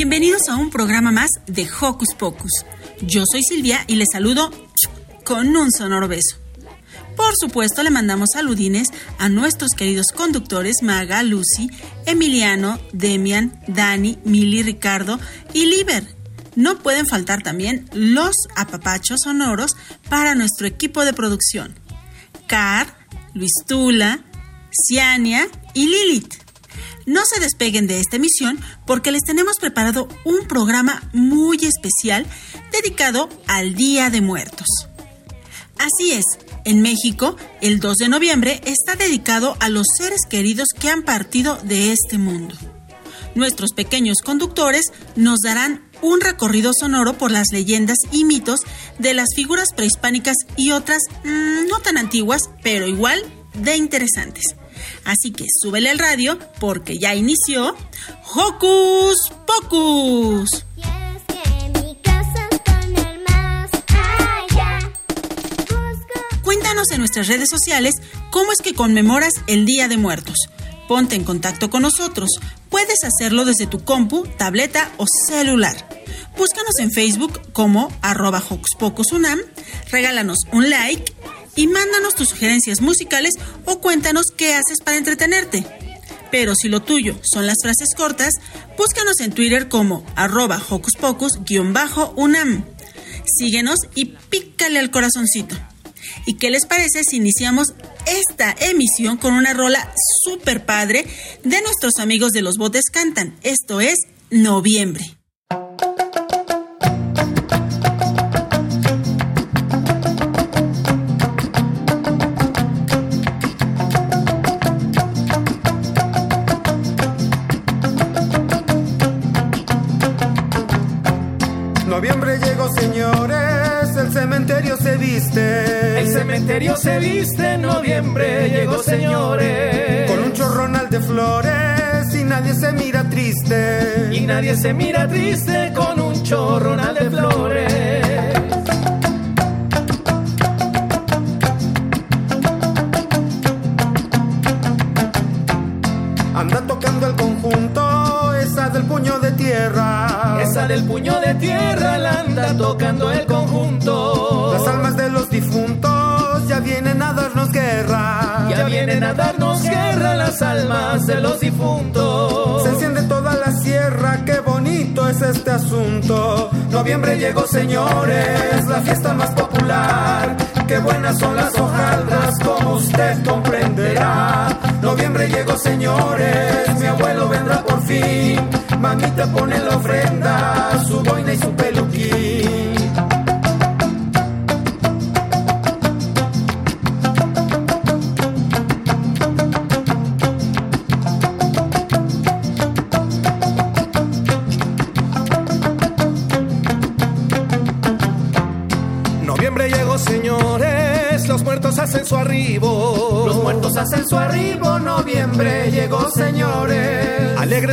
Bienvenidos a un programa más de Hocus Pocus. Yo soy Silvia y les saludo con un sonoro beso. Por supuesto, le mandamos saludines a nuestros queridos conductores Maga, Lucy, Emiliano, Demian, Dani, Mili, Ricardo y Liber. No pueden faltar también los apapachos sonoros para nuestro equipo de producción. Car, Luis Tula, Ciania y Lilith. No se despeguen de esta emisión porque les tenemos preparado un programa muy especial dedicado al Día de Muertos. Así es, en México, el 2 de noviembre está dedicado a los seres queridos que han partido de este mundo. Nuestros pequeños conductores nos darán un recorrido sonoro por las leyendas y mitos de las figuras prehispánicas y otras mmm, no tan antiguas, pero igual de interesantes. Así que súbele al radio porque ya inició Hocus Pocus. Cuéntanos en nuestras redes sociales cómo es que conmemoras el Día de Muertos. Ponte en contacto con nosotros. Puedes hacerlo desde tu compu, tableta o celular. Búscanos en Facebook como arroba Unam, regálanos un like y mándanos tus sugerencias musicales o cuéntanos qué haces para entretenerte. Pero si lo tuyo son las frases cortas, búscanos en Twitter como arroba hocuspocus-unam. Síguenos y pícale al corazoncito. ¿Y qué les parece si iniciamos esta emisión con una rola súper padre de nuestros amigos de los botes cantan? Esto es Noviembre. Señores, el cementerio se viste. El cementerio se viste en noviembre, llegó, señores. Con un chorronal de flores y nadie se mira triste. Y nadie se mira triste con un chorronal de flores. Anda tocando el conjunto, esa del puño de tierra. Esa del puño de tierra la anda tocando el conjunto. Las almas de los difuntos ya vienen a darnos guerra. Ya vienen a darnos guerra las almas de los difuntos. Se enciende toda la sierra, qué bonito es este asunto. Noviembre llegó, señores, la fiesta más popular. Qué buenas son las hojaldras, como usted comprenderá. Noviembre llegó, señores, mi abuelo vendrá por fin. Mamita pone la ofrenda, su boina y su peluquín.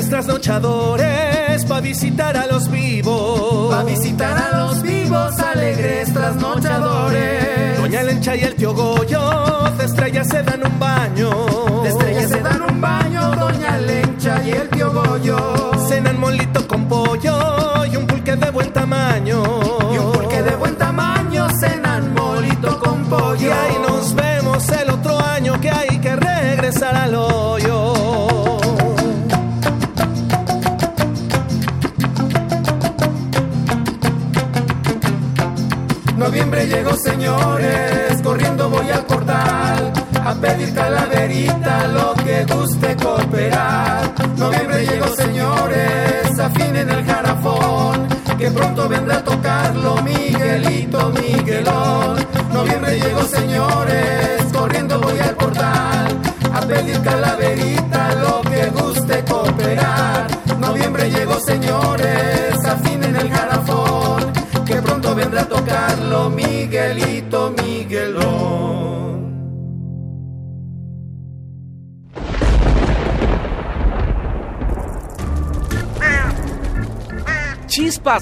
Trasnochadores pa' visitar a los vivos. Pa' visitar a los vivos, alegres trasnochadores. Doña Lencha y el tío Goyo de estrellas se dan un baño. De estrellas se dan un baño, Doña Lencha y el tío Goyo. Cenan molito señores, corriendo voy al portal a pedir calaverita, lo que guste cooperar. Noviembre llegó, señores, afinen el jarafón, que pronto vendrá a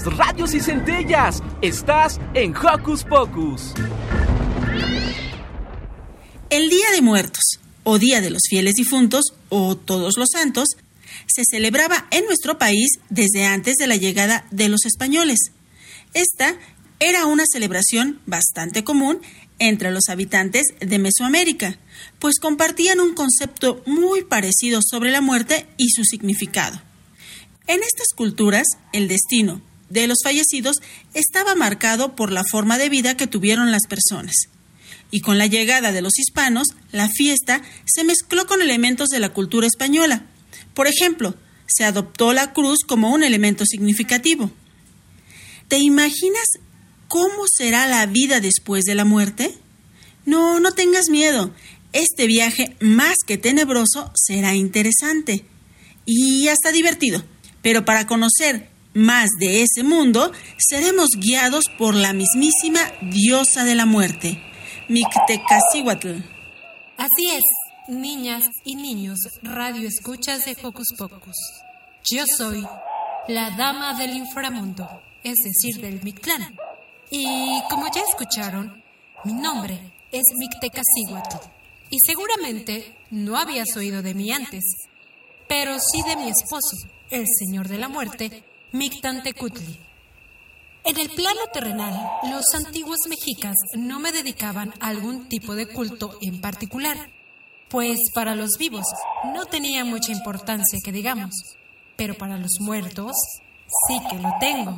Radios y centellas. Estás en Hocus Pocus. El Día de Muertos, o Día de los Fieles Difuntos, o Todos los Santos, se celebraba en nuestro país desde antes de la llegada de los españoles. Esta era una celebración bastante común entre los habitantes de Mesoamérica, pues compartían un concepto muy parecido sobre la muerte y su significado. En estas culturas, el destino de los fallecidos estaba marcado por la forma de vida que tuvieron las personas. Y con la llegada de los hispanos, la fiesta se mezcló con elementos de la cultura española. Por ejemplo, se adoptó la cruz como un elemento significativo. ¿Te imaginas cómo será la vida después de la muerte? No, no tengas miedo. Este viaje, más que tenebroso, será interesante y hasta divertido. Pero para conocer más de ese mundo, seremos guiados por la mismísima diosa de la muerte, Mictecacihuatl. Así es, niñas y niños, radio escuchas de Hocus Pocus. Yo soy la dama del inframundo, es decir, del Mictlán. Y como ya escucharon, mi nombre es Mictecacihuatl. Y seguramente no habías oído de mí antes, pero sí de mi esposo, el Señor de la Muerte, Mictantecutli. En el plano terrenal, los antiguos mexicas no me dedicaban a algún tipo de culto en particular, pues para los vivos no tenía mucha importancia que digamos, pero para los muertos sí que lo tengo.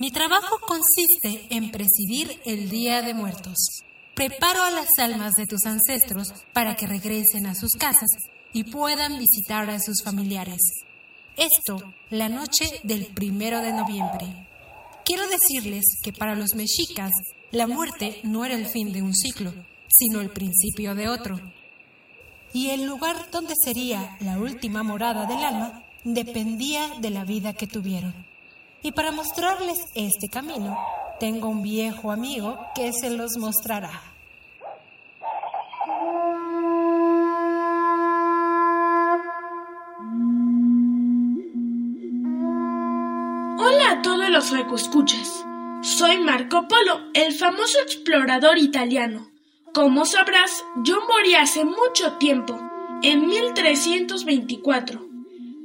Mi trabajo consiste en presidir el Día de Muertos. Preparo a las almas de tus ancestros para que regresen a sus casas y puedan visitar a sus familiares. Esto, la noche del primero de noviembre. Quiero decirles que para los mexicas, la muerte no era el fin de un ciclo, sino el principio de otro. Y el lugar donde sería la última morada del alma dependía de la vida que tuvieron. Y para mostrarles este camino, tengo un viejo amigo que se los mostrará. Los escuchas. Soy Marco Polo, el famoso explorador italiano. Como sabrás, yo morí hace mucho tiempo, en 1324.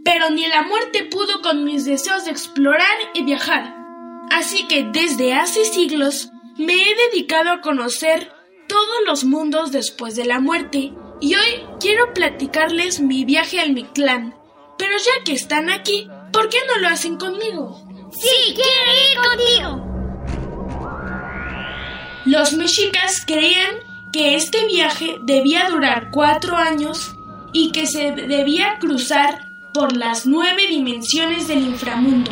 Pero ni la muerte pudo con mis deseos de explorar y viajar. Así que desde hace siglos me he dedicado a conocer todos los mundos después de la muerte y hoy quiero platicarles mi viaje al Mictlán. Pero ya que están aquí, ¿por qué no lo hacen conmigo? Sí, quiero ir contigo. Los mexicas creían que este viaje debía durar cuatro años y que se debía cruzar por las nueve dimensiones del inframundo.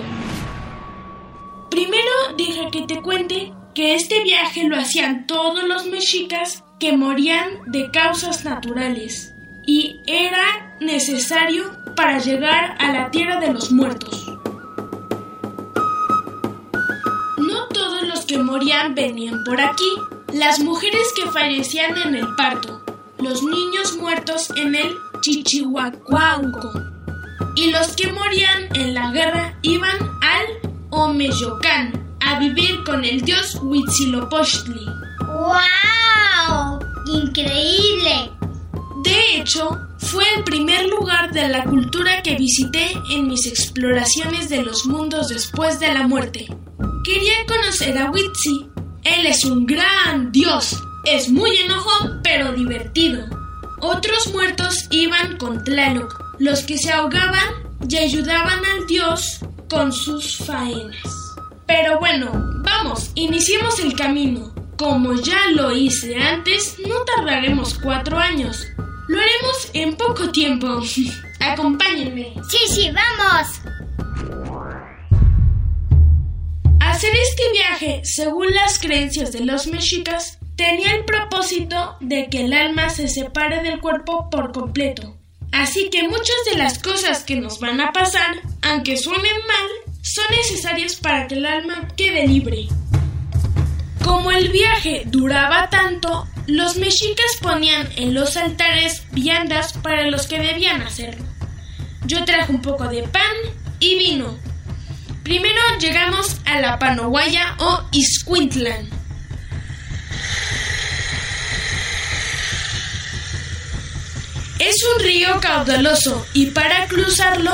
Primero dije que te cuente que este viaje lo hacían todos los mexicas que morían de causas naturales y era necesario para llegar a la tierra de los muertos. Morían venían por aquí. Las mujeres que fallecían en el parto, los niños muertos en el Chichihuacuanco y los que morían en la guerra iban al Omeyocán a vivir con el dios Huitzilopochtli. ¡Wow! ¡Increíble! De hecho, fue el primer lugar de la cultura que visité en mis exploraciones de los mundos después de la muerte. Quería conocer a Witsi. Él es un gran dios. Es muy enojón, pero divertido. Otros muertos iban con Tlaloc, los que se ahogaban y ayudaban al dios con sus faenas. Pero bueno, vamos, iniciemos el camino. Como ya lo hice antes, no tardaremos cuatro años. Lo haremos en poco tiempo. Acompáñenme. Sí, sí, vamos. Hacer este viaje, según las creencias de los mexicas, tenía el propósito de que el alma se separe del cuerpo por completo. Así que muchas de las cosas que nos van a pasar, aunque suenen mal, son necesarias para que el alma quede libre. Como el viaje duraba tanto, los mexicas ponían en los altares viandas para los que debían hacerlo. Yo traje un poco de pan y vino. Primero llegamos a la Panoguaya o Iscuintlan. Es un río caudaloso y para cruzarlo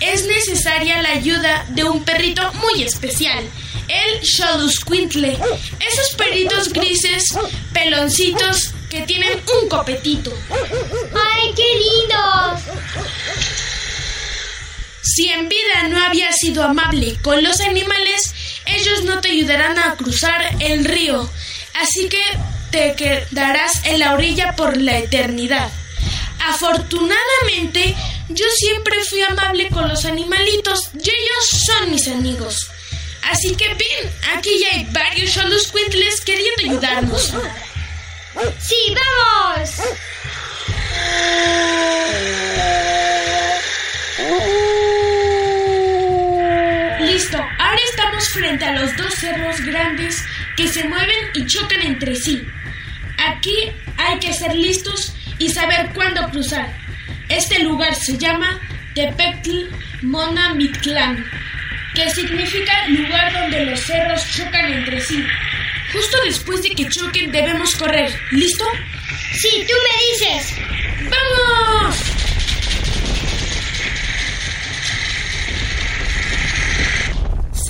es necesaria la ayuda de un perrito muy especial, el Xoloscuintle. Esos perritos grises, peloncitos, que tienen un copetito. ¡Ay, qué lindos! Si en vida no habías sido amable con los animales, ellos no te ayudarán a cruzar el río. Así que te quedarás en la orilla por la eternidad. Afortunadamente, yo siempre fui amable con los animalitos y ellos son mis amigos. Así que ven, aquí ya hay varios Sholus Quintles queriendo ayudarnos. ¡Sí, vamos! Listo, ahora estamos frente a los dos cerros grandes que se mueven y chocan entre sí. Aquí hay que ser listos y saber cuándo cruzar. Este lugar se llama Tepetl Mona Mictlán, que significa lugar donde los cerros chocan entre sí. Justo después de que choquen debemos correr. ¿Listo? Sí, tú me dices. ¡Vamos!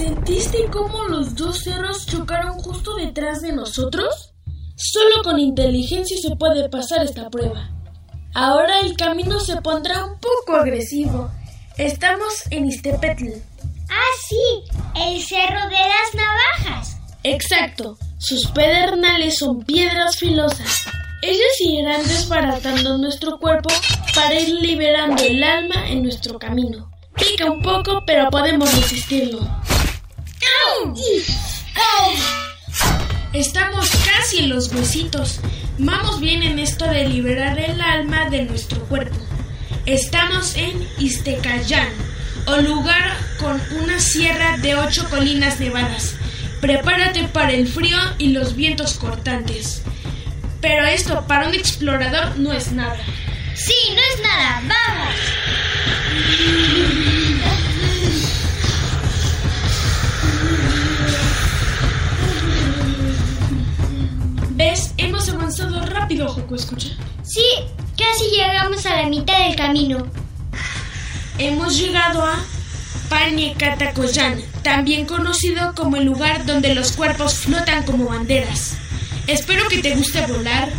¿Sentiste cómo los dos cerros chocaron justo detrás de nosotros? Solo con inteligencia se puede pasar esta prueba. Ahora el camino se pondrá un poco agresivo. Estamos en Istepetl. Ah, sí, el cerro de las navajas. Exacto. Sus pedernales son piedras filosas. Ellas irán desbaratando nuestro cuerpo para ir liberando el alma en nuestro camino. Pica un poco, pero podemos resistirlo. Estamos casi en los huesitos. Vamos bien en esto de liberar el alma de nuestro cuerpo. Estamos en Iztecayán, o lugar con una sierra de ocho colinas nevadas. Prepárate para el frío y los vientos cortantes. Pero esto para un explorador no es nada. Sí, no es nada. Vamos. ¿Ves? Hemos avanzado rápido, Joco, escucha. Sí, casi llegamos a la mitad del camino. Hemos llegado a Pañecatacoyán, también conocido como el lugar donde los cuerpos flotan como banderas. Espero que te guste volar.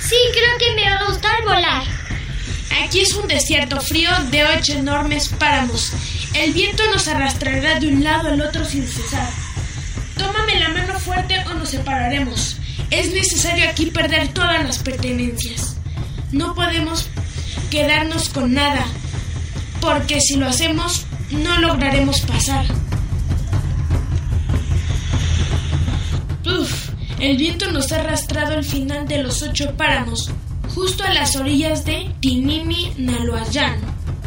Sí, creo que me va a gustar volar. Aquí es un desierto frío de ocho enormes páramos. El viento nos arrastrará de un lado al otro sin cesar. Tómame la mano fuerte o nos separaremos. Es necesario aquí perder todas las pertenencias. No podemos quedarnos con nada, porque si lo hacemos, no lograremos pasar. Uf, el viento nos ha arrastrado al final de los ocho páramos, justo a las orillas de Tinimi Naloayán.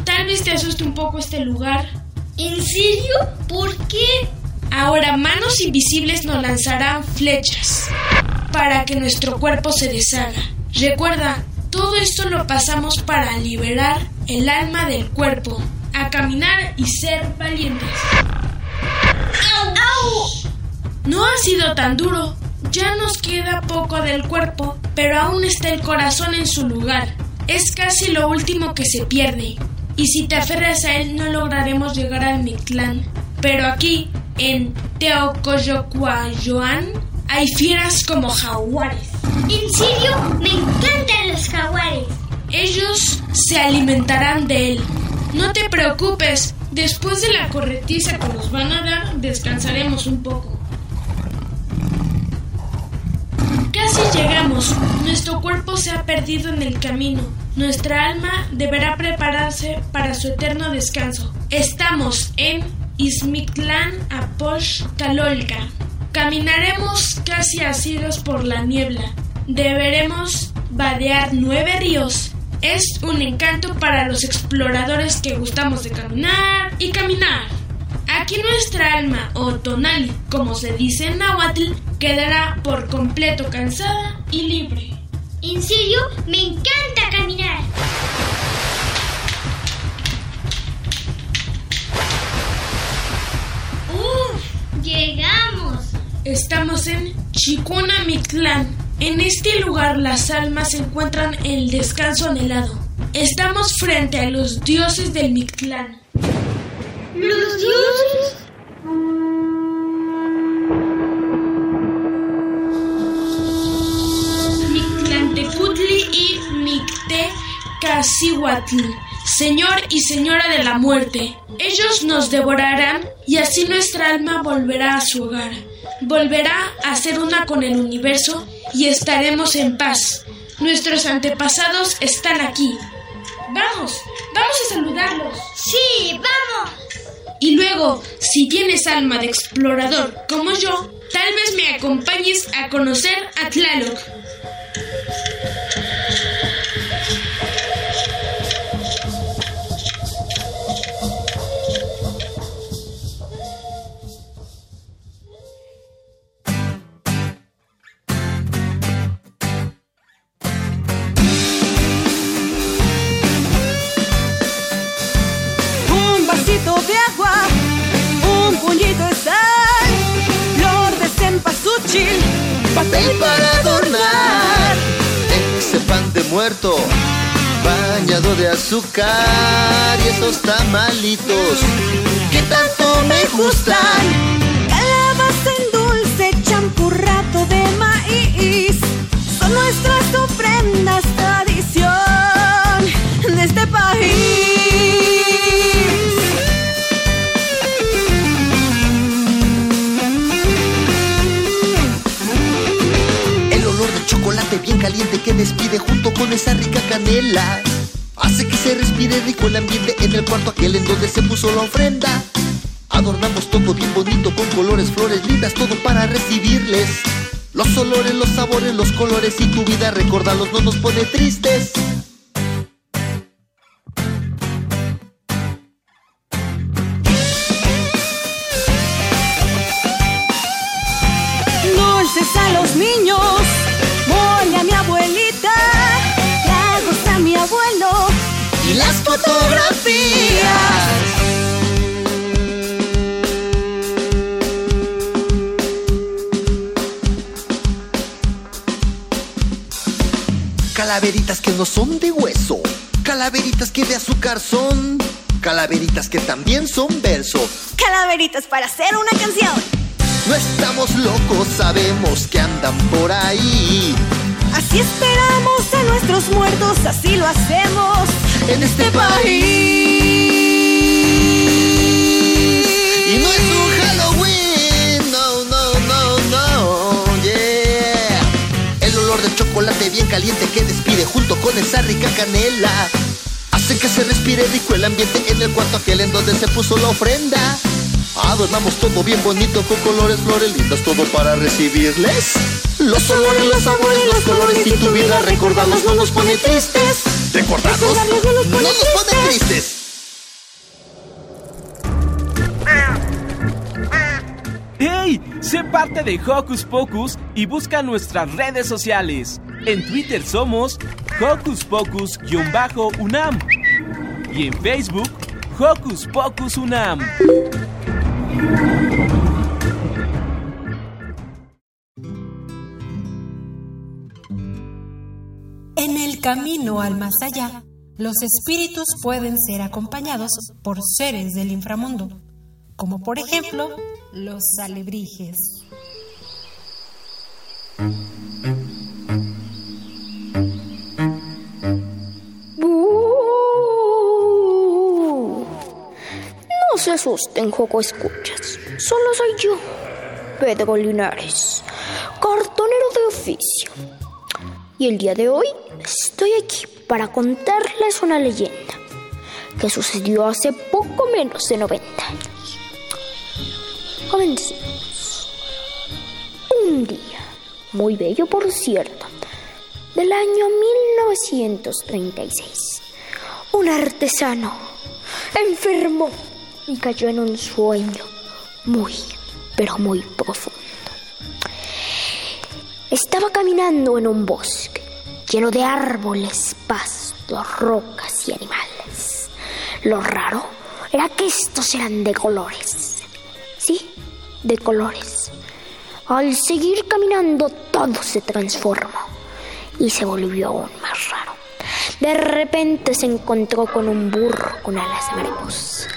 Tal vez te asuste un poco este lugar. ¿En serio? ¿Por qué? Ahora manos invisibles nos lanzarán flechas para que nuestro cuerpo se deshaga. Recuerda, todo esto lo pasamos para liberar el alma del cuerpo, a caminar y ser valientes. No ha sido tan duro. Ya nos queda poco del cuerpo, pero aún está el corazón en su lugar. Es casi lo último que se pierde. Y si te aferras a él no lograremos llegar al Mictlán. Pero aquí, en Teocoyocuayoan, hay fieras como jaguares. ¿En serio? Me encantan los jaguares. Ellos se alimentarán de él. No te preocupes, después de la corretiza que nos van a dar, descansaremos un poco. Vamos, nuestro cuerpo se ha perdido en el camino. Nuestra alma deberá prepararse para su eterno descanso. Estamos en Izmictlán Aposh Calolca. Caminaremos casi asidos por la niebla. Deberemos vadear nueve ríos. Es un encanto para los exploradores que gustamos de caminar y caminar. Aquí nuestra alma, o tonali, como se dice en náhuatl, quedará por completo cansada y libre. En serio, me encanta ¡Llegamos! Estamos en Chicunamitlán. En este lugar las almas encuentran el descanso anhelado. Estamos frente a los dioses del Mictlán. ¿Los dioses? Mictlantecutli y Mictecacihuatl, Señor y Señora de la Muerte. Ellos nos devorarán y así nuestra alma volverá a su hogar. Volverá a ser una con el universo y estaremos en paz. Nuestros antepasados están aquí. Vamos, vamos a saludarlos. Sí, vamos. Y luego, si tienes alma de explorador como yo, tal vez me acompañes a conocer a Tlaloc. De azúcar y esos tamalitos que tanto me gustan. Calabaza en dulce, champurrato de maíz, son nuestras ofrendas, tradición de este país. El olor de chocolate bien caliente que despide junto con esa rica canela. Se respire rico el ambiente en el cuarto aquel en donde se puso la ofrenda. Adornamos todo bien bonito con colores, flores lindas, todo para recibirles. Los olores, los sabores, los colores y tu vida, recordarlos no nos pone tristes. Dulces a los niños, fotografías. Calaveritas que no son de hueso, calaveritas que de azúcar son, calaveritas que también son verso. Calaveritas para hacer una canción. No estamos locos, sabemos que andan por ahí. Así esperamos a nuestros muertos, así lo hacemos en este país. Y no es un Halloween, no, no, no, no, yeah. El olor del chocolate bien caliente que despide junto con esa rica canela. Hace que se respire rico el ambiente en el cuarto aquel en donde se puso la ofrenda. Adornamos todo bien bonito con colores, flores lindas, todo para recibirles. Los olores, los sabores, los colores y tu vida, recordarlos no nos pone tristes. Recordarlos no nos pone tristes. ¡Hey! Sé parte de Hocus Pocus y busca nuestras redes sociales. En Twitter somos Hocus Pocus-UNAM y en Facebook Hocus Pocus UNAM. El camino al más allá, los espíritus pueden ser acompañados por seres del inframundo, como por ejemplo los alebrijes. No se asusten, Joco Escuchas. Solo soy yo, Pedro Linares, cartonero de oficio. Y el día de hoy estoy aquí para contarles una leyenda que sucedió hace poco menos de 90 años. Comencemos. Un día, muy bello por cierto, del año 1936, un artesano enfermó y cayó en un sueño muy, pero muy profundo. Estaba caminando en un bosque lleno de árboles, pastos, rocas y animales. Lo raro era que estos eran de colores. Sí, de colores. Al seguir caminando todo se transformó y se volvió aún más raro. De repente se encontró con un burro con alas de mariposa.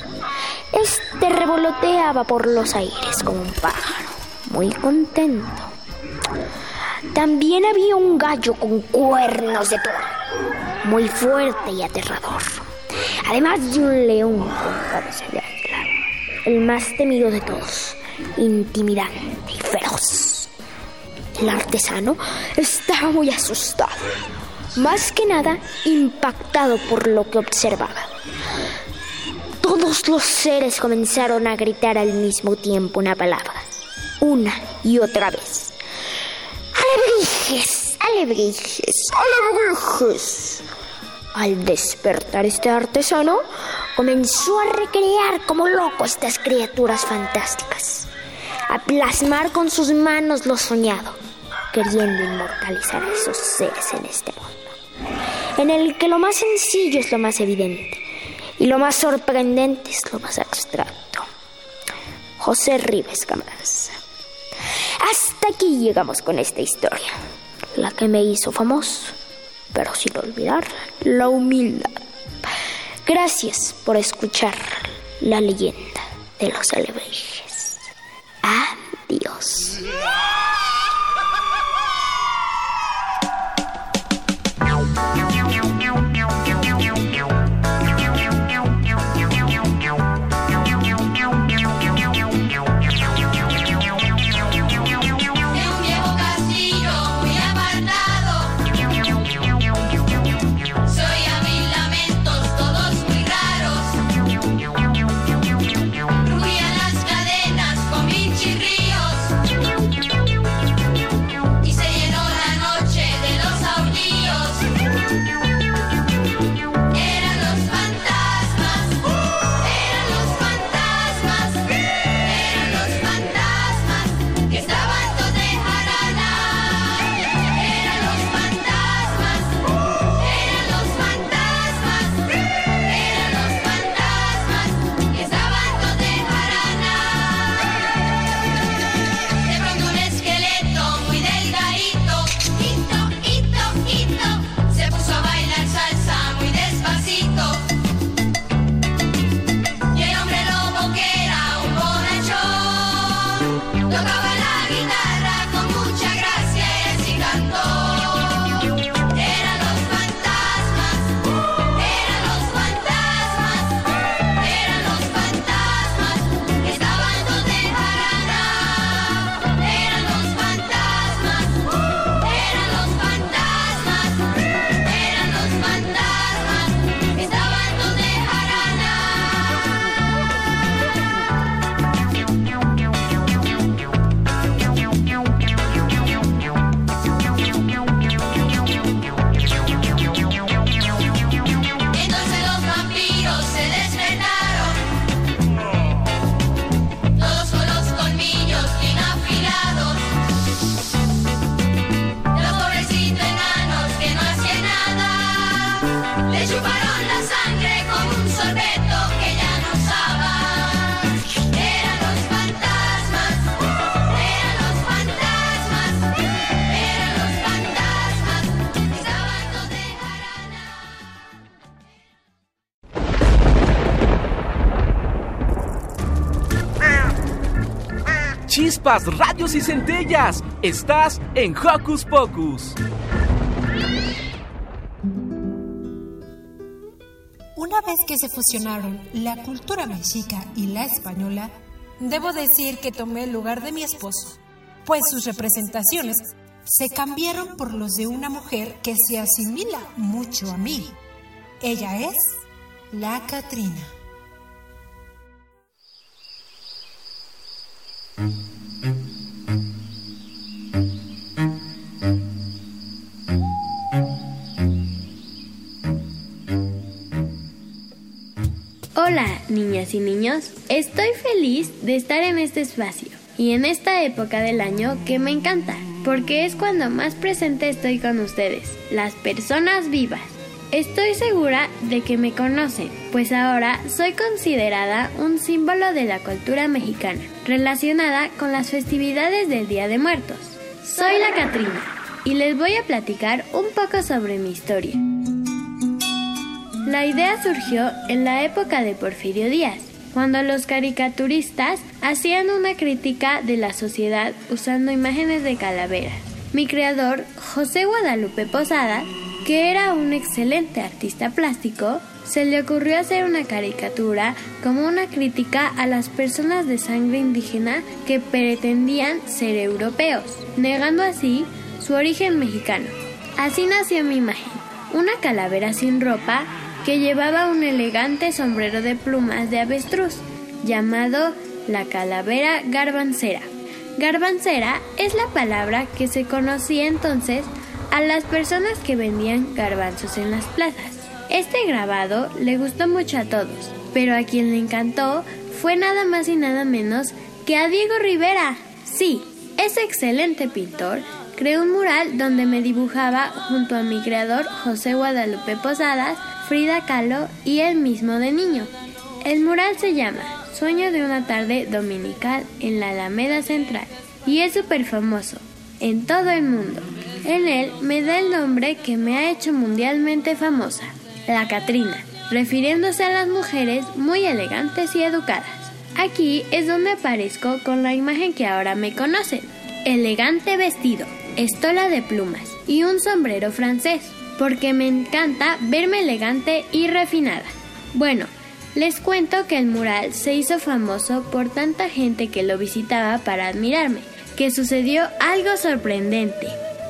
Este revoloteaba por los aires como un pájaro, muy contento. También había un gallo con cuernos de toro, muy fuerte y aterrador. Además de un león con cabeza de el más temido de todos, intimidante y feroz. El artesano estaba muy asustado, más que nada impactado por lo que observaba. Todos los seres comenzaron a gritar al mismo tiempo una palabra, una y otra vez. ¡Alebrijes! ¡Alebrijes! ¡Alebrijes! Al despertar este artesano, comenzó a recrear como loco estas criaturas fantásticas, a plasmar con sus manos lo soñado, queriendo inmortalizar a esos seres en este mundo, en el que lo más sencillo es lo más evidente y lo más sorprendente es lo más abstracto. José Rives Cámaras. Hasta aquí llegamos con esta historia, la que me hizo famoso, pero sin olvidar la humildad. Gracias por escuchar la leyenda de los alebrijes. Adiós. Radios y centellas. Estás en Hocus Pocus. Una vez que se fusionaron la cultura mexica y la española, debo decir que tomé el lugar de mi esposo, pues sus representaciones se cambiaron por los de una mujer que se asimila mucho a mí. Ella es la Catrina. Y niños. Estoy feliz de estar en este espacio y en esta época del año que me encanta, porque es cuando más presente estoy con ustedes, las personas vivas. Estoy segura de que me conocen, pues ahora soy considerada un símbolo de la cultura mexicana, relacionada con las festividades del Día de Muertos. Soy la Catrina y les voy a platicar un poco sobre mi historia. La idea surgió en la época de Porfirio Díaz, cuando los caricaturistas hacían una crítica de la sociedad usando imágenes de calaveras. Mi creador, José Guadalupe Posada, que era un excelente artista plástico, se le ocurrió hacer una caricatura como una crítica a las personas de sangre indígena que pretendían ser europeos, negando así su origen mexicano. Así nació mi imagen, una calavera sin ropa que llevaba un elegante sombrero de plumas de avestruz, llamado la calavera garbancera. Garbancera es la palabra que se conocía entonces a las personas que vendían garbanzos en las plazas. Este grabado le gustó mucho a todos, pero a quien le encantó fue nada más y nada menos que a Diego Rivera. Sí, ese excelente pintor creó un mural donde me dibujaba junto a mi creador José Guadalupe Posadas Frida Kahlo y él mismo de niño. El mural se llama Sueño de una tarde dominical en la Alameda Central y es súper famoso en todo el mundo. En él me da el nombre que me ha hecho mundialmente famosa, la Catrina, refiriéndose a las mujeres muy elegantes y educadas. Aquí es donde aparezco con la imagen que ahora me conocen. Elegante vestido, estola de plumas y un sombrero francés porque me encanta verme elegante y refinada. Bueno, les cuento que el mural se hizo famoso por tanta gente que lo visitaba para admirarme, que sucedió algo sorprendente.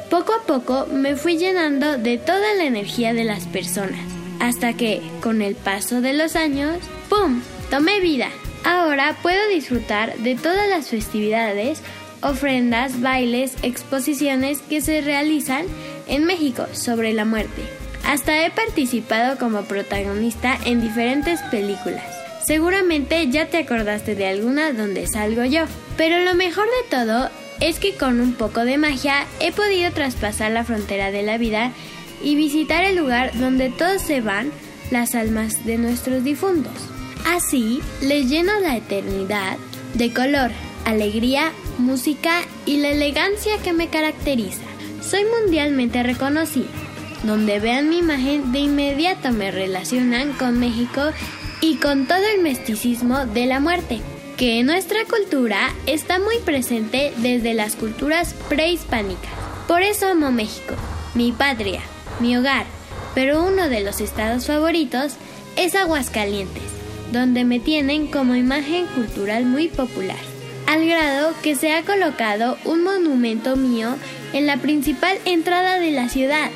Poco a poco me fui llenando de toda la energía de las personas, hasta que, con el paso de los años, ¡pum! tomé vida. Ahora puedo disfrutar de todas las festividades, ofrendas, bailes, exposiciones que se realizan en México sobre la muerte. Hasta he participado como protagonista en diferentes películas. Seguramente ya te acordaste de alguna donde salgo yo. Pero lo mejor de todo es que con un poco de magia he podido traspasar la frontera de la vida y visitar el lugar donde todos se van las almas de nuestros difuntos. Así les lleno la eternidad de color, alegría, música y la elegancia que me caracteriza. Soy mundialmente reconocido. Donde vean mi imagen, de inmediato me relacionan con México y con todo el misticismo de la muerte, que en nuestra cultura está muy presente desde las culturas prehispánicas. Por eso amo México, mi patria, mi hogar, pero uno de los estados favoritos es Aguascalientes, donde me tienen como imagen cultural muy popular, al grado que se ha colocado un monumento mío en la principal entrada de la ciudad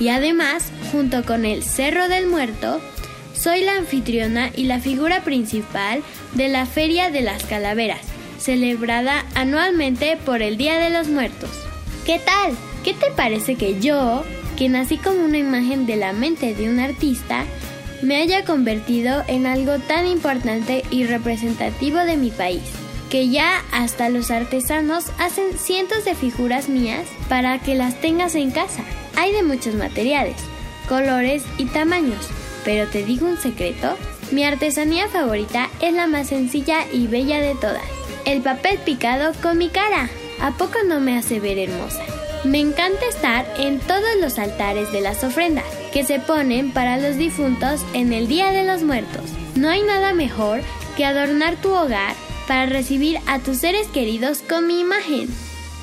y además, junto con el Cerro del Muerto, soy la anfitriona y la figura principal de la Feria de las Calaveras, celebrada anualmente por el Día de los Muertos. ¿Qué tal? ¿Qué te parece que yo, que nací como una imagen de la mente de un artista, me haya convertido en algo tan importante y representativo de mi país? Que ya hasta los artesanos hacen cientos de figuras mías para que las tengas en casa. Hay de muchos materiales, colores y tamaños, pero te digo un secreto, mi artesanía favorita es la más sencilla y bella de todas, el papel picado con mi cara. ¿A poco no me hace ver hermosa? Me encanta estar en todos los altares de las ofrendas que se ponen para los difuntos en el Día de los Muertos. No hay nada mejor que adornar tu hogar para recibir a tus seres queridos con mi imagen.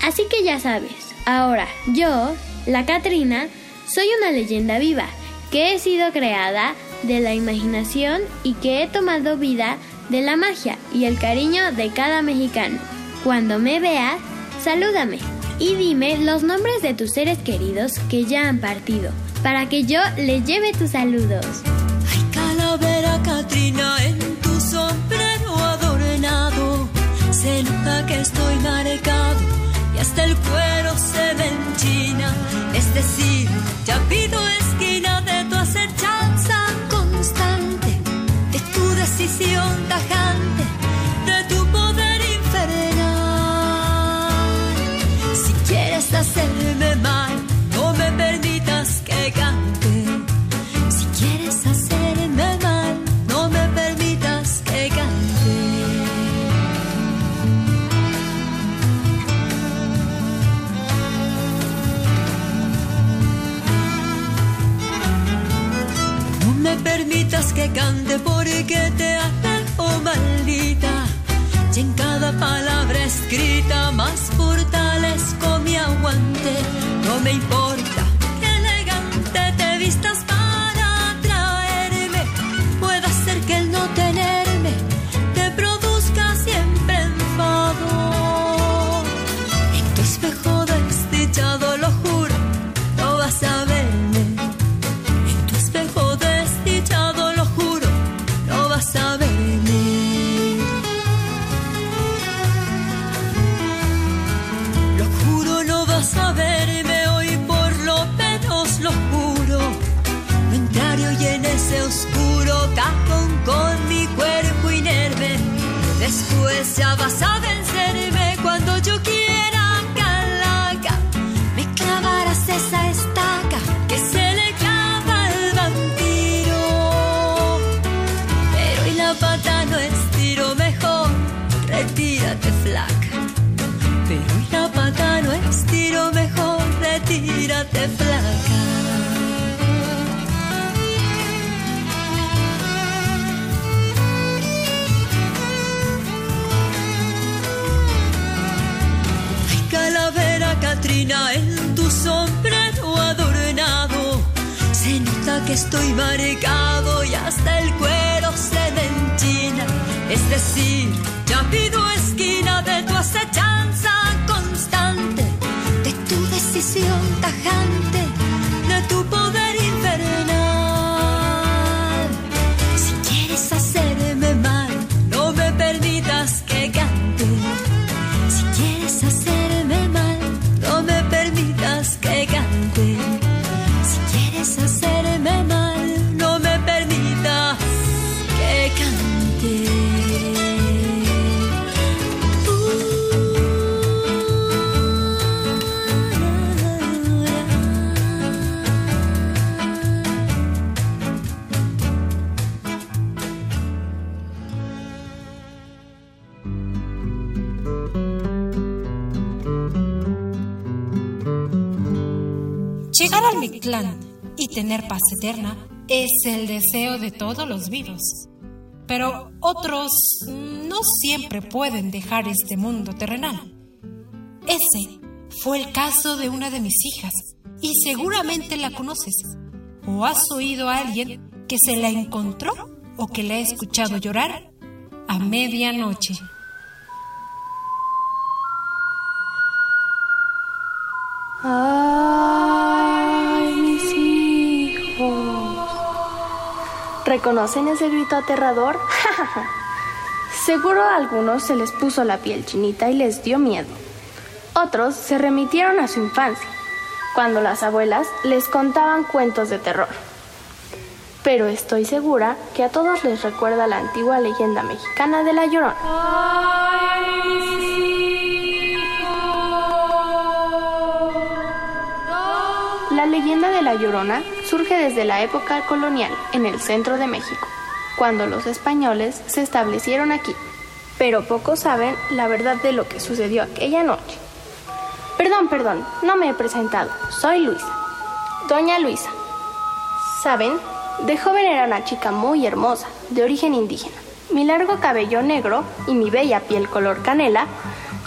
Así que ya sabes, ahora yo, la Catrina, soy una leyenda viva que he sido creada de la imaginación y que he tomado vida de la magia y el cariño de cada mexicano. Cuando me veas, salúdame y dime los nombres de tus seres queridos que ya han partido, para que yo les lleve tus saludos. Ay, calavera Katrina, en se nota que estoy marcado y hasta el cuero se me. Es decir, ya pido esquina de tu acechanza constante, de tu decisión tajante, de tu poder infernal. Si quieres hacerme mal, Decir, pido esquina de tu acechanza constante, de tu decisión tajante, tener paz eterna es el deseo de todos los vivos. Pero otros no siempre pueden dejar este mundo terrenal. Ese fue el caso de una de mis hijas y seguramente la conoces. ¿O has oído a alguien que se la encontró o que la ha escuchado llorar a medianoche? ¡Ay, ¿Reconocen ese grito aterrador? Seguro a algunos se les puso la piel chinita y les dio miedo. Otros se remitieron a su infancia, cuando las abuelas les contaban cuentos de terror. Pero estoy segura que a todos les recuerda la antigua leyenda mexicana de la Llorona. La leyenda de la Llorona surge desde la época colonial en el centro de México, cuando los españoles se establecieron aquí. Pero pocos saben la verdad de lo que sucedió aquella noche. Perdón, perdón, no me he presentado. Soy Luisa. Doña Luisa. ¿Saben? De joven era una chica muy hermosa, de origen indígena. Mi largo cabello negro y mi bella piel color canela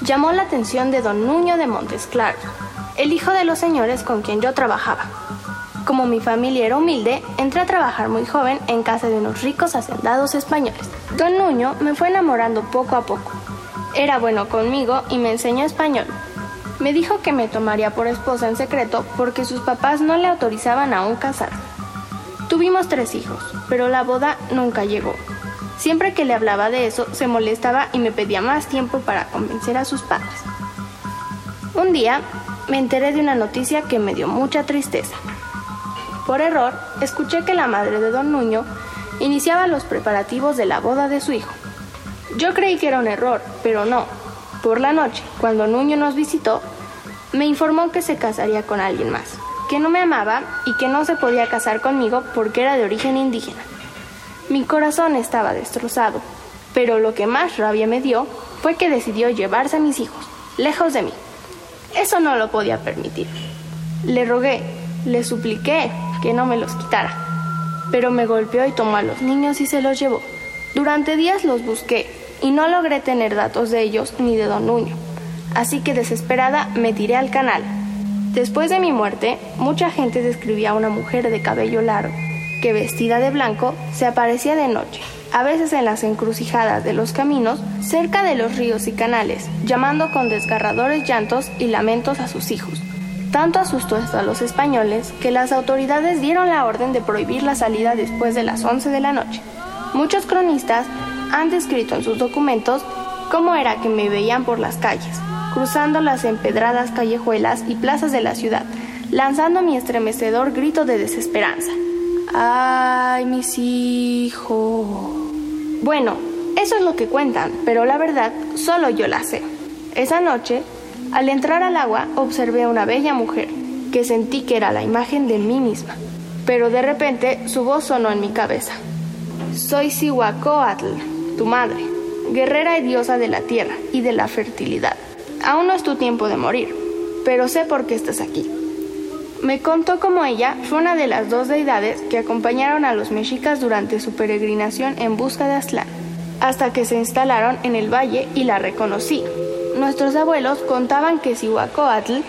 llamó la atención de don Nuño de Montes Claros, el hijo de los señores con quien yo trabajaba. Como mi familia era humilde, entré a trabajar muy joven en casa de unos ricos hacendados españoles. Don Nuño me fue enamorando poco a poco. Era bueno conmigo y me enseñó español. Me dijo que me tomaría por esposa en secreto porque sus papás no le autorizaban aún casar. Tuvimos tres hijos, pero la boda nunca llegó. Siempre que le hablaba de eso, se molestaba y me pedía más tiempo para convencer a sus padres. Un día me enteré de una noticia que me dio mucha tristeza. Por error, escuché que la madre de don Nuño iniciaba los preparativos de la boda de su hijo. Yo creí que era un error, pero no. Por la noche, cuando Nuño nos visitó, me informó que se casaría con alguien más, que no me amaba y que no se podía casar conmigo porque era de origen indígena. Mi corazón estaba destrozado, pero lo que más rabia me dio fue que decidió llevarse a mis hijos, lejos de mí. Eso no lo podía permitir. Le rogué, le supliqué que no me los quitara, pero me golpeó y tomó a los niños y se los llevó. Durante días los busqué y no logré tener datos de ellos ni de don Nuño, así que desesperada me tiré al canal. Después de mi muerte, mucha gente describía a una mujer de cabello largo, que vestida de blanco se aparecía de noche, a veces en las encrucijadas de los caminos, cerca de los ríos y canales, llamando con desgarradores llantos y lamentos a sus hijos. Tanto asustó esto a los españoles que las autoridades dieron la orden de prohibir la salida después de las 11 de la noche. Muchos cronistas han descrito en sus documentos cómo era que me veían por las calles, cruzando las empedradas callejuelas y plazas de la ciudad, lanzando mi estremecedor grito de desesperanza. ¡Ay, mis hijos! Bueno, eso es lo que cuentan, pero la verdad solo yo la sé. Esa noche, al entrar al agua, observé a una bella mujer, que sentí que era la imagen de mí misma. Pero de repente su voz sonó en mi cabeza. Soy Sihuacoatl, tu madre, guerrera y diosa de la tierra y de la fertilidad. Aún no es tu tiempo de morir, pero sé por qué estás aquí. Me contó cómo ella fue una de las dos deidades que acompañaron a los mexicas durante su peregrinación en busca de Aztlán, hasta que se instalaron en el valle y la reconocí. Nuestros abuelos contaban que Cihuacóatl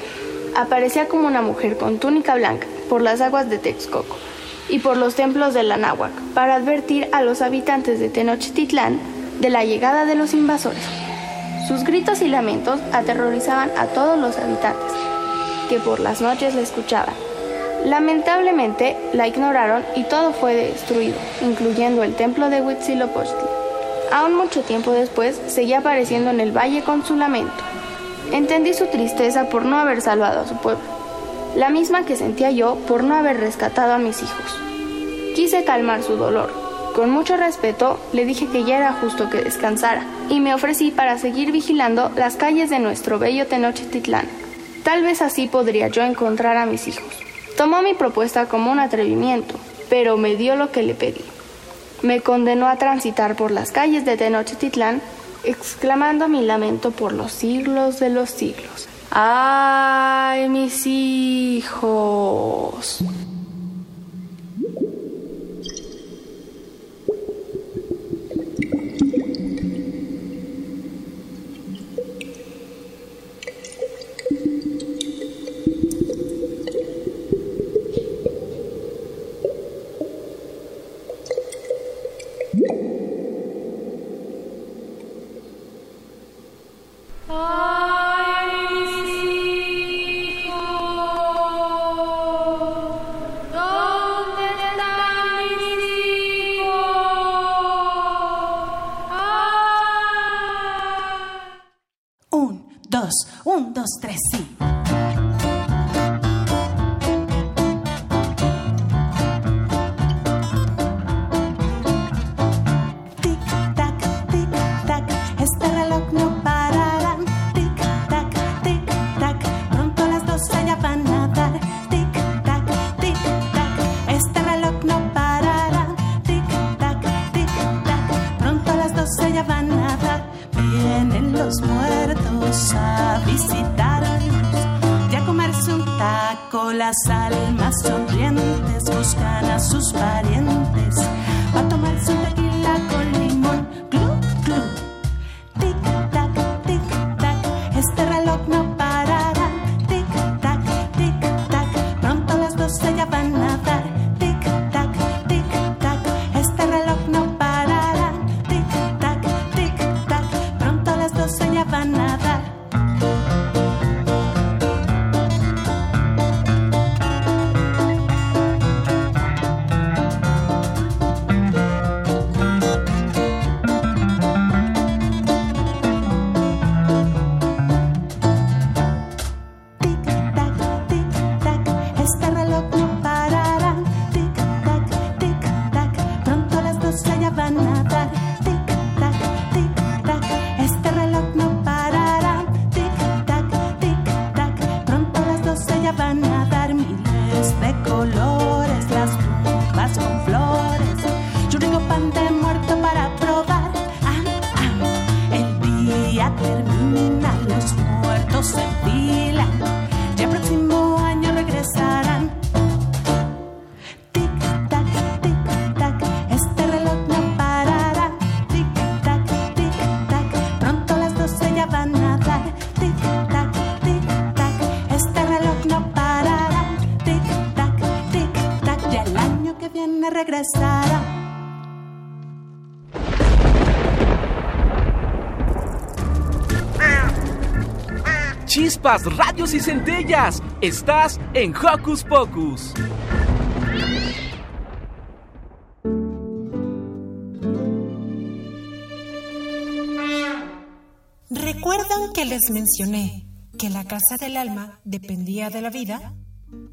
aparecía como una mujer con túnica blanca por las aguas de Texcoco y por los templos de la Náhuac para advertir a los habitantes de Tenochtitlán de la llegada de los invasores. Sus gritos y lamentos aterrorizaban a todos los habitantes, que por las noches la escuchaban. Lamentablemente la ignoraron y todo fue destruido, incluyendo el templo de Huitzilopochtli. Aún mucho tiempo después seguía apareciendo en el valle con su lamento. Entendí su tristeza por no haber salvado a su pueblo, la misma que sentía yo por no haber rescatado a mis hijos. Quise calmar su dolor. Con mucho respeto le dije que ya era justo que descansara y me ofrecí para seguir vigilando las calles de nuestro bello Tenochtitlán. Tal vez así podría yo encontrar a mis hijos. Tomó mi propuesta como un atrevimiento, pero me dio lo que le pedí. Me condenó a transitar por las calles de Tenochtitlán, exclamando mi lamento por los siglos de los siglos. ¡Ay, mis hijos! Radios y centellas. Estás en Hocus Pocus. ¿Recuerdan que les mencioné que la casa del alma dependía de la vida?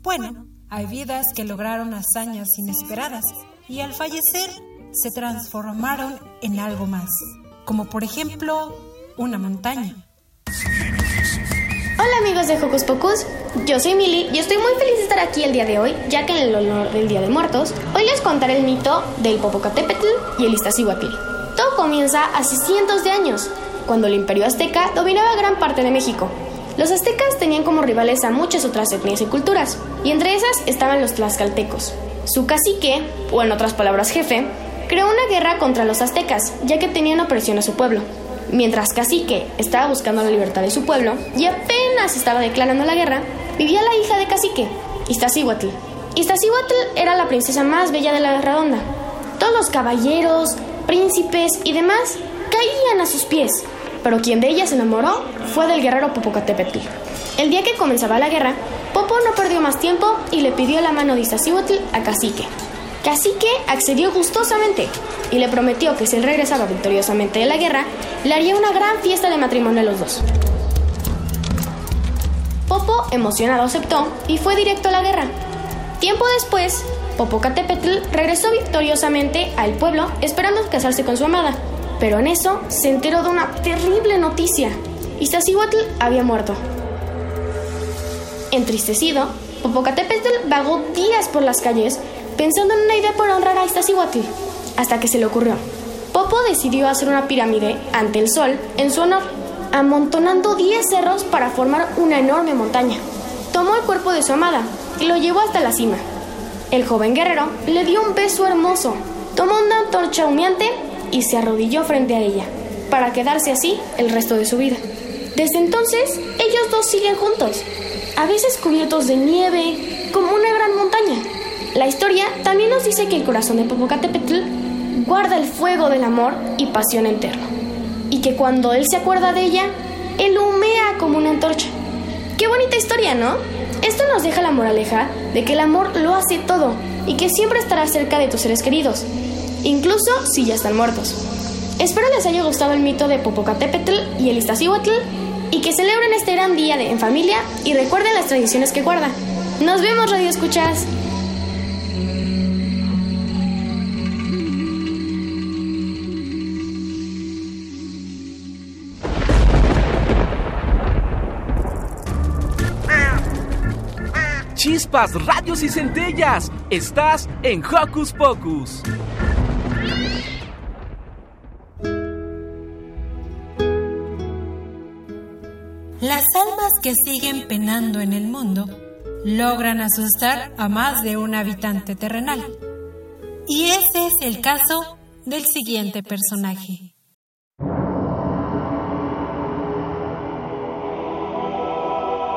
Bueno, hay vidas que lograron hazañas inesperadas y al fallecer se transformaron en algo más, como por ejemplo una montaña. Hola amigos de Hocus Pocus, yo soy Mili y estoy muy feliz de estar aquí el día de hoy, ya que en el honor del Día de Muertos, hoy les contaré el mito del Popocatépetl y el Iztaccíhuatl. Todo comienza hace cientos de años, cuando el imperio azteca dominaba gran parte de México. Los aztecas tenían como rivales a muchas otras etnias y culturas, y entre esas estaban los tlaxcaltecos. Su cacique, o en otras palabras jefe, creó una guerra contra los aztecas, ya que tenían opresión a su pueblo. Mientras Cacique estaba buscando la libertad de su pueblo y apenas estaba declarando la guerra, vivía la hija de Cacique, Iztaccíhuatl. Iztaccíhuatl era la princesa más bella de la redonda. Todos los caballeros, príncipes y demás caían a sus pies, pero quien de ella se enamoró fue del guerrero Popocatépetl. El día que comenzaba la guerra, Popo no perdió más tiempo y le pidió la mano de Iztaccíhuatl a Cacique. Cacique accedió gustosamente y le prometió que si él regresaba victoriosamente de la guerra, le haría una gran fiesta de matrimonio a los dos. Popo, emocionado, aceptó y fue directo a la guerra. Tiempo después, Popocatépetl regresó victoriosamente al pueblo esperando casarse con su amada, pero en eso se enteró de una terrible noticia. Iztaccíhuatl había muerto. Entristecido, Popocatépetl vagó días por las calles pensando en una idea para honrar a Iztaccíhuatl, hasta que se le ocurrió. Popo decidió hacer una pirámide ante el sol en su honor, amontonando 10 cerros para formar una enorme montaña. Tomó el cuerpo de su amada y lo llevó hasta la cima. El joven guerrero le dio un beso hermoso, tomó una antorcha humeante y se arrodilló frente a ella, para quedarse así el resto de su vida. Desde entonces, ellos dos siguen juntos, a veces cubiertos de nieve, como una gran montaña. La historia también nos dice que el corazón de Popocatépetl guarda el fuego del amor y pasión eterno, y que cuando él se acuerda de ella, él humea como una antorcha. Qué bonita historia, ¿no? Esto nos deja la moraleja de que el amor lo hace todo y que siempre estará cerca de tus seres queridos, incluso si ya están muertos. Espero les haya gustado el mito de Popocatépetl y el Iztaccíhuatl y que celebren este gran día de, en familia y recuerden las tradiciones que guarda. Nos vemos, Radio Escuchas. Chispas, radios y centellas. Estás en Hocus Pocus. Las almas que siguen penando en el mundo logran asustar a más de un habitante terrenal. Y ese es el caso del siguiente personaje.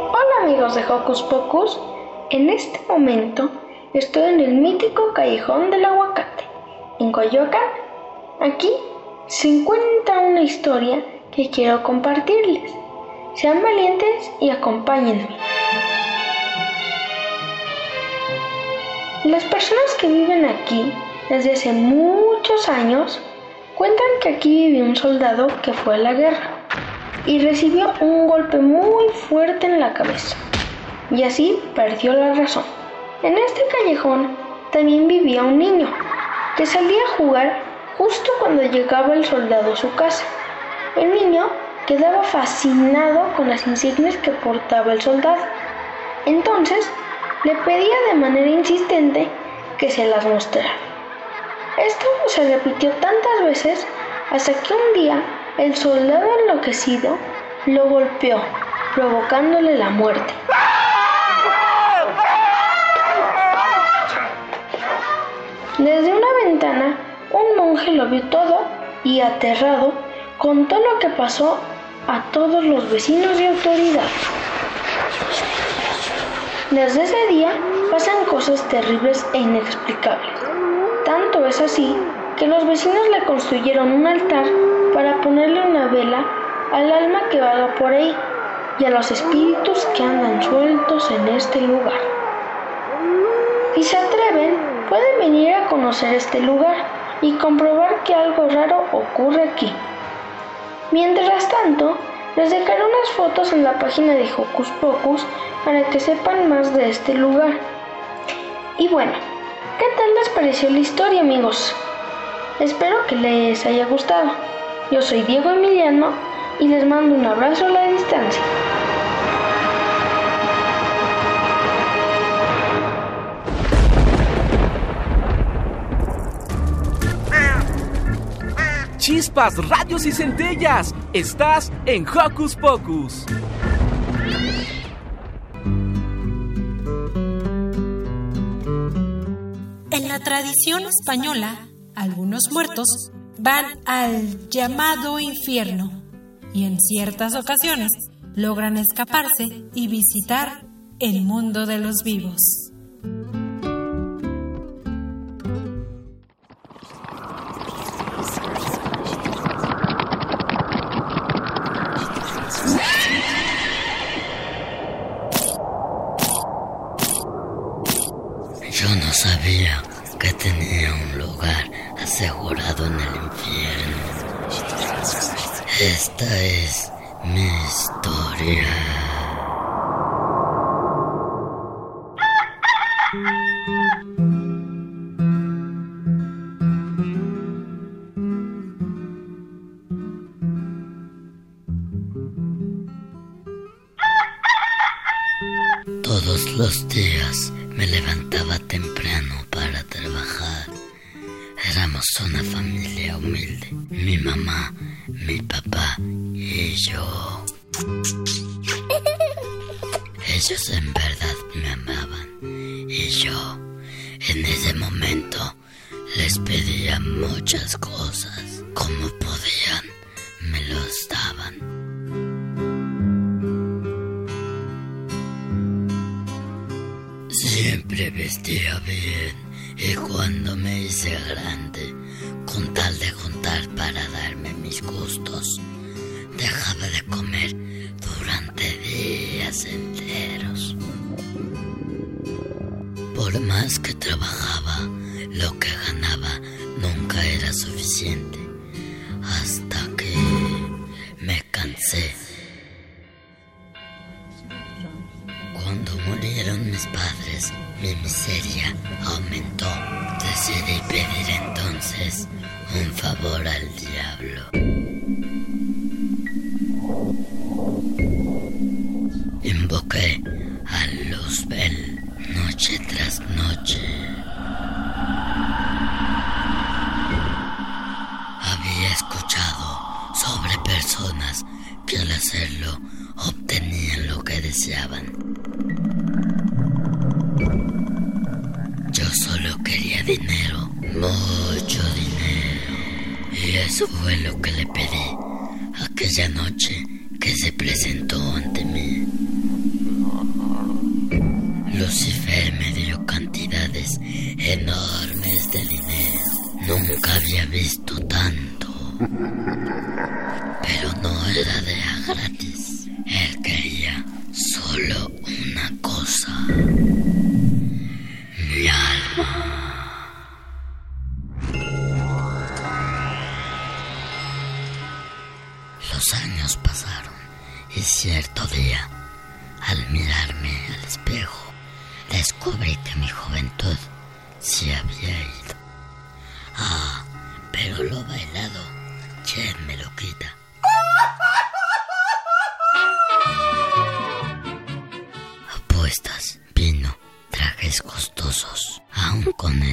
Hola amigos de Hocus Pocus, en este momento estoy en el mítico Callejón del Aguacate, en Coyoacán. Aquí se encuentra una historia que quiero compartirles. Sean valientes y acompáñenme. Las personas que viven aquí desde hace muchos años cuentan que aquí vivió un soldado que fue a la guerra y recibió un golpe muy fuerte en la cabeza y así perdió la razón. En este callejón también vivía un niño que salía a jugar justo cuando llegaba el soldado a su casa. El niño quedaba fascinado con las insignias que portaba el soldado. Entonces le pedía de manera insistente que se las mostrara. Esto se repitió tantas veces hasta que un día el soldado enloquecido lo golpeó, provocándole la muerte. Desde una ventana, un monje lo vio todo y aterrado contó lo que pasó a todos los vecinos y autoridades. Desde ese día pasan cosas terribles e inexplicables. Pero es así que los vecinos le construyeron un altar para ponerle una vela al alma que vaga por ahí y a los espíritus que andan sueltos en este lugar. Si se atreven, pueden venir a conocer este lugar y comprobar que algo raro ocurre aquí. Mientras tanto, les dejaré unas fotos en la página de Hocus Pocus para que sepan más de este lugar. Y bueno, ¿qué tal les pareció la historia amigos? Espero que les haya gustado. Yo soy Diego Emiliano y les mando un abrazo a la distancia. Chispas, radios y centellas. Estás en Hocus Pocus. En la tradición española, algunos muertos van al llamado infierno y en ciertas ocasiones logran escaparse y visitar el mundo de los vivos. Para darme mis gustos, dejaba de comer durante días enteros. Por más que trabajaba, lo que ganaba nunca era suficiente, hasta que me cansé. Cuando murieron mis padres, mi miseria aumentó. Entonces un favor al diablo.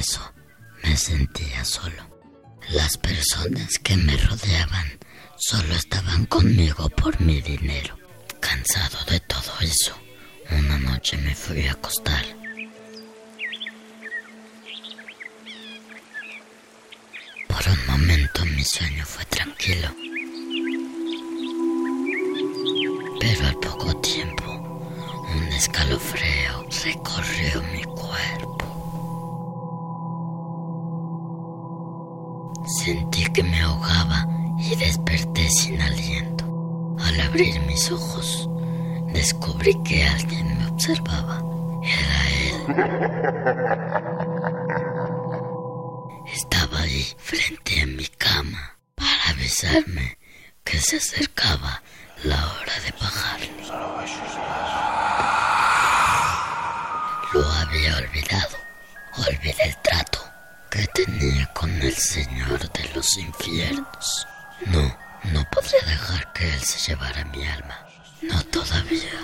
Eso, me sentía solo. Las personas que me rodeaban solo estaban conmigo por mi dinero. Cansado de todo eso, una noche me fui a acostar. Por un momento mi sueño fue tranquilo. Pero al poco tiempo, un escalofrío recorrió mi cuerpo. Sentí que me ahogaba y desperté sin aliento. Al abrir mis ojos, descubrí que alguien me observaba. Era él. Estaba ahí frente a mi cama para avisarme que se acercaba la hora de bajar. Lo había olvidado. Olvidé el trato que tenía con el Señor de los infiernos. No, no podría dejar que Él se llevara mi alma. No todavía.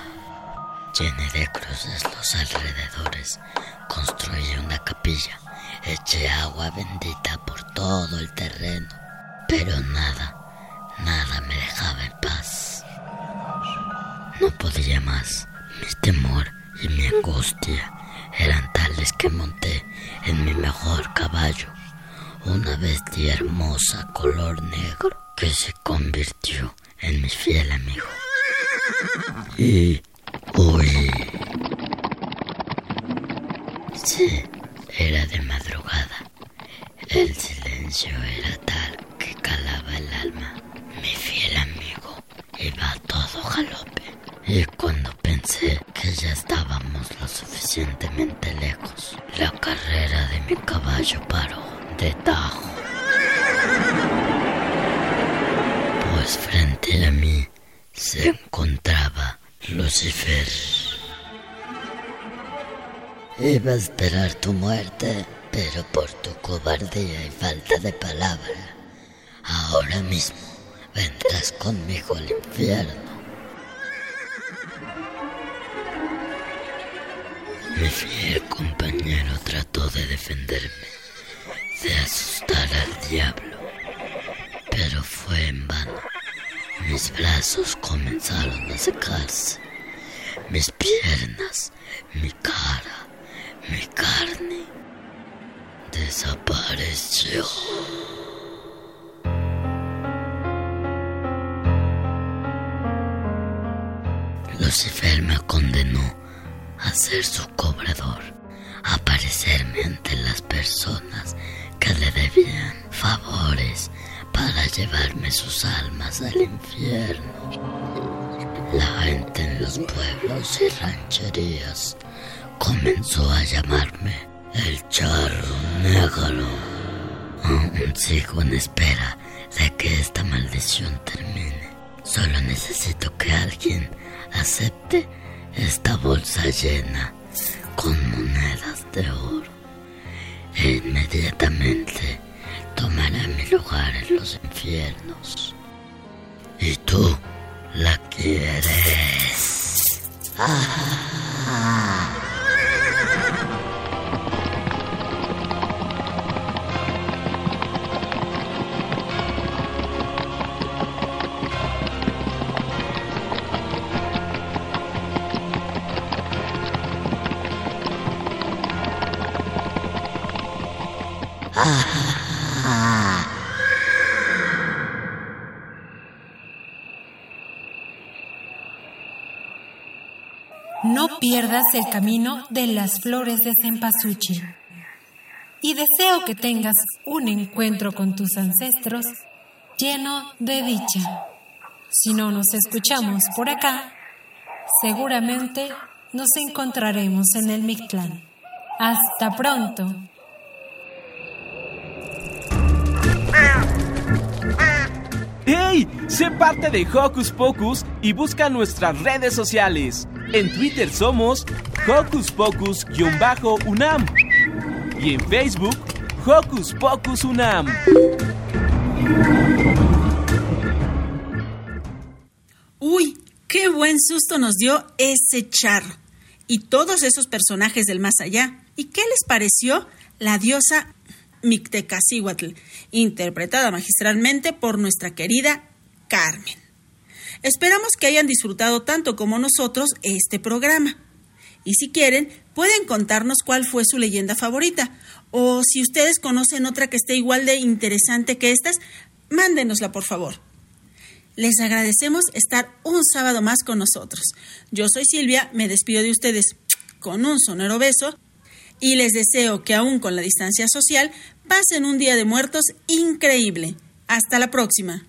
Llené de cruces los alrededores. Construí una capilla. Eché agua bendita por todo el terreno. Pero nada, nada me dejaba en paz. No podía más. Mi temor y mi angustia eran tales que monté en mi mejor caballo, una bestia hermosa color negro que se convirtió en mi fiel amigo. Y huí. Sí, era de madrugada. El silencio era tal que calaba el alma. Mi fiel amigo iba todo galope. Y cuando pensé que ya estábamos lo suficientemente lejos, la carrera de mi caballo paró de tajo. Pues frente a mí se encontraba Lucifer. Iba a esperar tu muerte, pero por tu cobardía y falta de palabra, ahora mismo vendrás conmigo al infierno. Mi fiel compañero trató de defenderme, de asustar al diablo, pero fue en vano. Mis brazos comenzaron a secarse, mis piernas, mi cara, mi carne desapareció. Lucifer me condenó a ser su cobrador, aparecerme ante las personas que le debían favores para llevarme sus almas al infierno. La gente en los pueblos y rancherías comenzó a llamarme el charro negro. Aún sigo en espera de que esta maldición termine. Solo necesito que alguien acepte esta bolsa llena con monedas de oro. E inmediatamente tomará mi lugar en los infiernos. Y tú la quieres. Ah. El camino de las flores de cempasúchil. Y deseo que tengas un encuentro con tus ancestros lleno de dicha. Si no nos escuchamos por acá, seguramente nos encontraremos en el Mictlán. Hasta pronto. ¡Hey! Sé parte de Hocus Pocus y busca nuestras redes sociales. En Twitter somos Hocus Pocus-UNAM y en Facebook Hocus Pocus UNAM. Uy, qué buen susto nos dio ese charro y todos esos personajes del más allá. ¿Y qué les pareció la diosa Mictecacihuatl, interpretada magistralmente por nuestra querida Carmen? Esperamos que hayan disfrutado tanto como nosotros este programa. Y si quieren, pueden contarnos cuál fue su leyenda favorita. O si ustedes conocen otra que esté igual de interesante que estas, mándenosla por favor. Les agradecemos estar un sábado más con nosotros. Yo soy Silvia, me despido de ustedes con un sonoro beso y les deseo que aún con la distancia social pasen un día de muertos increíble. Hasta la próxima.